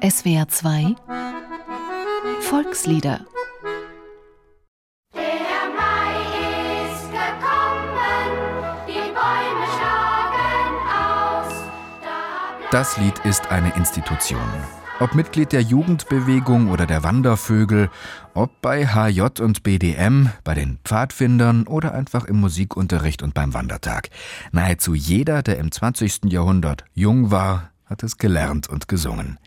SWR 2 Volkslieder Der Mai ist gekommen, die Bäume schlagen aus. Da Das Lied ist eine Institution. Ob Mitglied der Jugendbewegung oder der Wandervögel, ob bei HJ und BDM, bei den Pfadfindern oder einfach im Musikunterricht und beim Wandertag. Nahezu jeder, der im 20. Jahrhundert jung war, hat es gelernt und gesungen.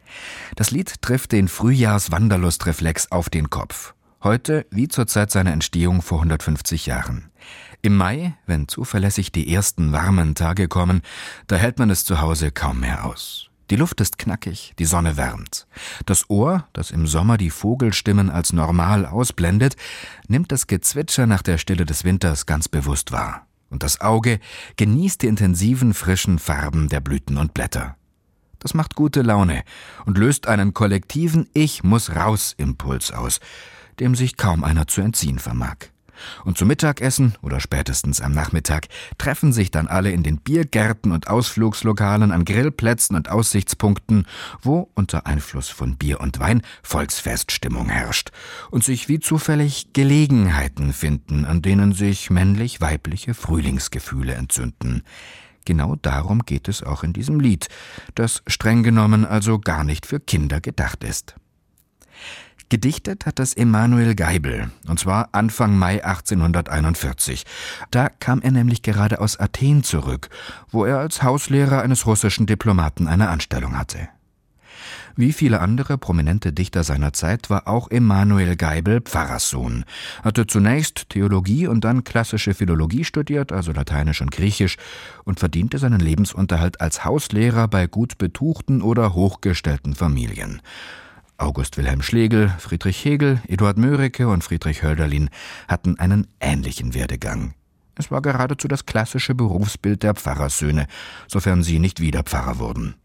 Das Lied trifft den Frühjahrswanderlustreflex auf den Kopf. Heute wie zur Zeit seiner Entstehung vor 150 Jahren. Im Mai, wenn zuverlässig die ersten warmen Tage kommen, da hält man es zu Hause kaum mehr aus. Die Luft ist knackig, die Sonne wärmt. Das Ohr, das im Sommer die Vogelstimmen als normal ausblendet, nimmt das Gezwitscher nach der Stille des Winters ganz bewusst wahr. Und das Auge genießt die intensiven, frischen Farben der Blüten und Blätter. Das macht gute Laune und löst einen kollektiven Ich muss raus Impuls aus, dem sich kaum einer zu entziehen vermag. Und zum Mittagessen oder spätestens am Nachmittag treffen sich dann alle in den Biergärten und Ausflugslokalen an Grillplätzen und Aussichtspunkten, wo unter Einfluss von Bier und Wein Volksfeststimmung herrscht und sich wie zufällig Gelegenheiten finden, an denen sich männlich-weibliche Frühlingsgefühle entzünden. Genau darum geht es auch in diesem Lied, das streng genommen also gar nicht für Kinder gedacht ist. Gedichtet hat das Emanuel Geibel, und zwar Anfang Mai 1841. Da kam er nämlich gerade aus Athen zurück, wo er als Hauslehrer eines russischen Diplomaten eine Anstellung hatte. Wie viele andere prominente Dichter seiner Zeit war auch Emanuel Geibel Pfarrerssohn, hatte zunächst Theologie und dann klassische Philologie studiert, also Lateinisch und Griechisch, und verdiente seinen Lebensunterhalt als Hauslehrer bei gut betuchten oder hochgestellten Familien. August Wilhelm Schlegel, Friedrich Hegel, Eduard Mörike und Friedrich Hölderlin hatten einen ähnlichen Werdegang. Es war geradezu das klassische Berufsbild der Pfarrersöhne, sofern sie nicht wieder Pfarrer wurden.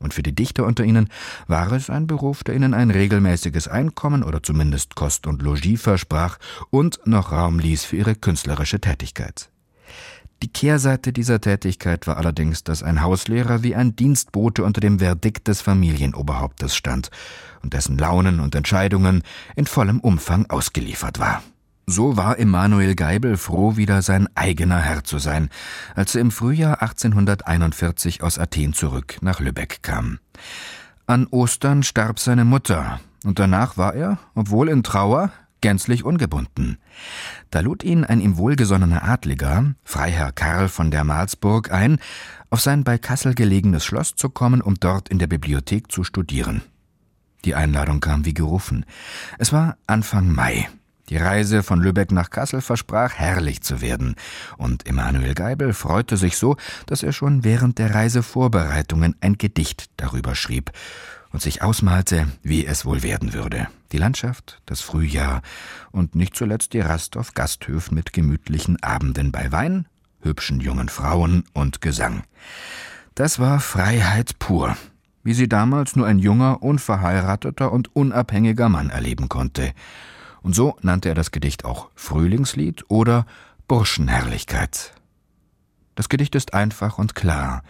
Und für die Dichter unter ihnen war es ein Beruf, der ihnen ein regelmäßiges Einkommen oder zumindest Kost und Logis versprach und noch Raum ließ für ihre künstlerische Tätigkeit. Die Kehrseite dieser Tätigkeit war allerdings, dass ein Hauslehrer wie ein Dienstbote unter dem Verdikt des Familienoberhauptes stand und dessen Launen und Entscheidungen in vollem Umfang ausgeliefert war. So war Emanuel Geibel froh, wieder sein eigener Herr zu sein, als er im Frühjahr 1841 aus Athen zurück nach Lübeck kam. An Ostern starb seine Mutter, und danach war er, obwohl in Trauer, gänzlich ungebunden. Da lud ihn ein ihm wohlgesonnener Adliger, Freiherr Karl von der Malsburg, ein, auf sein bei Kassel gelegenes Schloss zu kommen, um dort in der Bibliothek zu studieren. Die Einladung kam wie gerufen. Es war Anfang Mai. Die Reise von Lübeck nach Kassel versprach herrlich zu werden, und Emanuel Geibel freute sich so, dass er schon während der Reisevorbereitungen ein Gedicht darüber schrieb und sich ausmalte, wie es wohl werden würde. Die Landschaft, das Frühjahr und nicht zuletzt die Rast auf Gasthöfen mit gemütlichen Abenden bei Wein, hübschen jungen Frauen und Gesang. Das war Freiheit pur, wie sie damals nur ein junger, unverheirateter und unabhängiger Mann erleben konnte. Und so nannte er das Gedicht auch Frühlingslied oder Burschenherrlichkeit. Das Gedicht ist einfach und klar.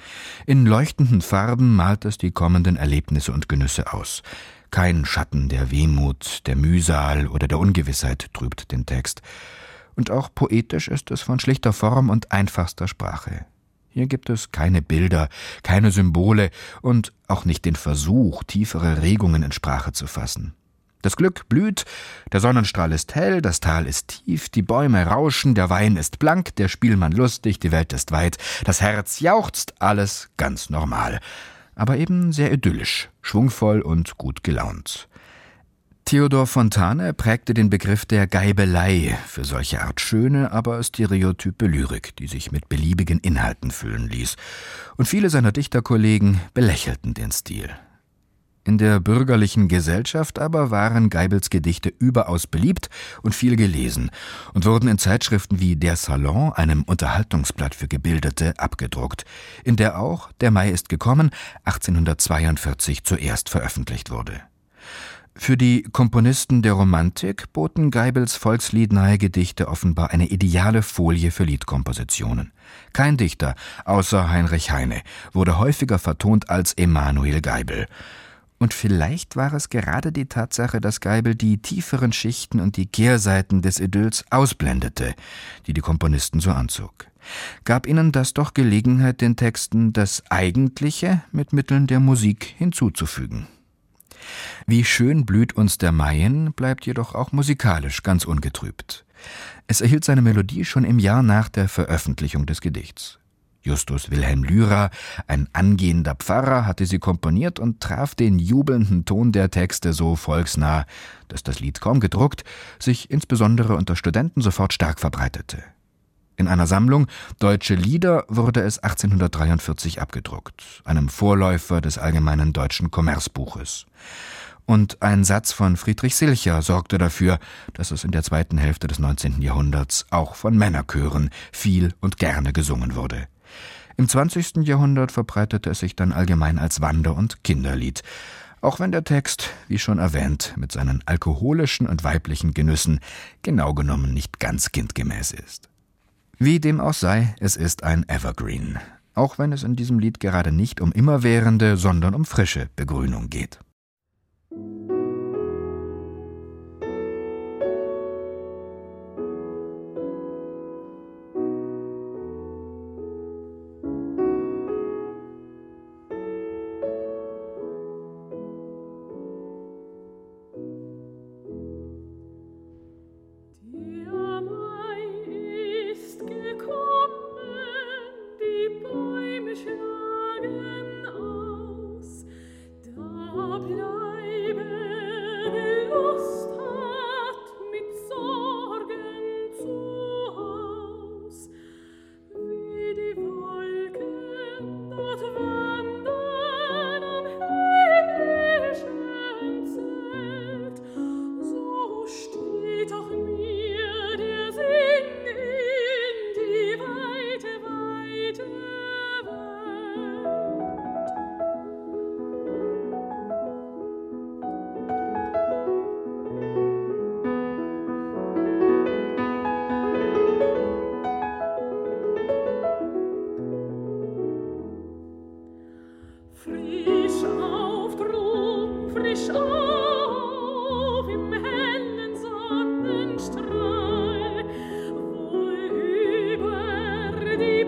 In leuchtenden Farben malt es die kommenden Erlebnisse und Genüsse aus. Kein Schatten der Wehmut, der Mühsal oder der Ungewissheit trübt den Text. Und auch poetisch ist es von schlichter Form und einfachster Sprache. Hier gibt es keine Bilder, keine Symbole und auch nicht den Versuch, tiefere Regungen in Sprache zu fassen. Das Glück blüht, der Sonnenstrahl ist hell, das Tal ist tief, die Bäume rauschen, der Wein ist blank, der Spielmann lustig, die Welt ist weit, das Herz jauchzt, alles ganz normal, aber eben sehr idyllisch, schwungvoll und gut gelaunt. Theodor Fontane prägte den Begriff der Geibelei für solche Art schöne, aber stereotype Lyrik, die sich mit beliebigen Inhalten füllen ließ, und viele seiner Dichterkollegen belächelten den Stil. In der bürgerlichen Gesellschaft aber waren Geibels Gedichte überaus beliebt und viel gelesen und wurden in Zeitschriften wie Der Salon, einem Unterhaltungsblatt für Gebildete, abgedruckt, in der auch Der Mai ist gekommen 1842 zuerst veröffentlicht wurde. Für die Komponisten der Romantik boten Geibels volksliednahe Gedichte offenbar eine ideale Folie für Liedkompositionen. Kein Dichter, außer Heinrich Heine, wurde häufiger vertont als Emanuel Geibel. Und vielleicht war es gerade die Tatsache, dass Geibel die tieferen Schichten und die Kehrseiten des Idylls ausblendete, die die Komponisten so anzog. Gab ihnen das doch Gelegenheit, den Texten das Eigentliche mit Mitteln der Musik hinzuzufügen. Wie schön blüht uns der Mayen bleibt jedoch auch musikalisch ganz ungetrübt. Es erhielt seine Melodie schon im Jahr nach der Veröffentlichung des Gedichts. Justus Wilhelm Lyra, ein angehender Pfarrer, hatte sie komponiert und traf den jubelnden Ton der Texte so volksnah, dass das Lied kaum gedruckt, sich insbesondere unter Studenten sofort stark verbreitete. In einer Sammlung Deutsche Lieder wurde es 1843 abgedruckt, einem Vorläufer des Allgemeinen Deutschen Kommerzbuches. Und ein Satz von Friedrich Silcher sorgte dafür, dass es in der zweiten Hälfte des 19. Jahrhunderts auch von Männerchören viel und gerne gesungen wurde. Im 20. Jahrhundert verbreitete es sich dann allgemein als Wander- und Kinderlied, auch wenn der Text, wie schon erwähnt, mit seinen alkoholischen und weiblichen Genüssen genau genommen nicht ganz kindgemäß ist. Wie dem auch sei, es ist ein Evergreen, auch wenn es in diesem Lied gerade nicht um immerwährende, sondern um frische Begrünung geht.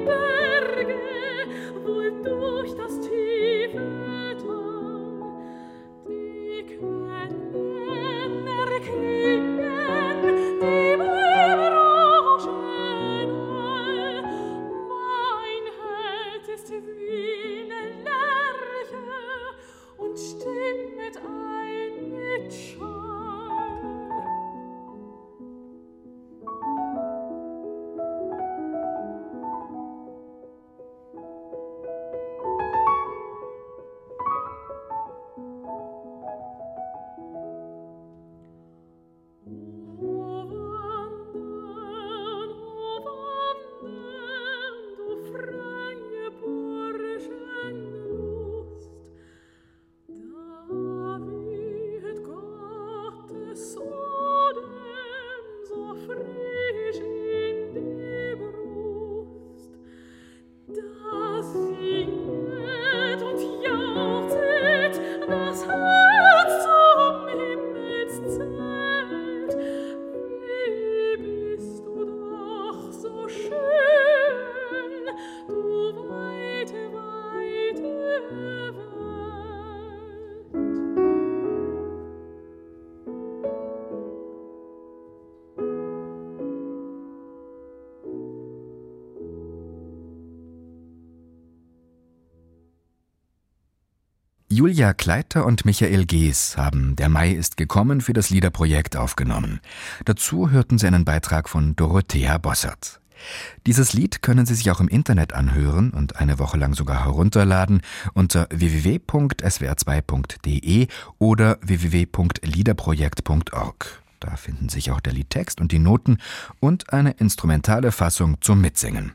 bird. Julia Kleiter und Michael Gees haben Der Mai ist gekommen für das Liederprojekt aufgenommen. Dazu hörten sie einen Beitrag von Dorothea Bossert. Dieses Lied können Sie sich auch im Internet anhören und eine Woche lang sogar herunterladen unter www.swr2.de oder www.liederprojekt.org. Da finden sich auch der Liedtext und die Noten und eine instrumentale Fassung zum Mitsingen.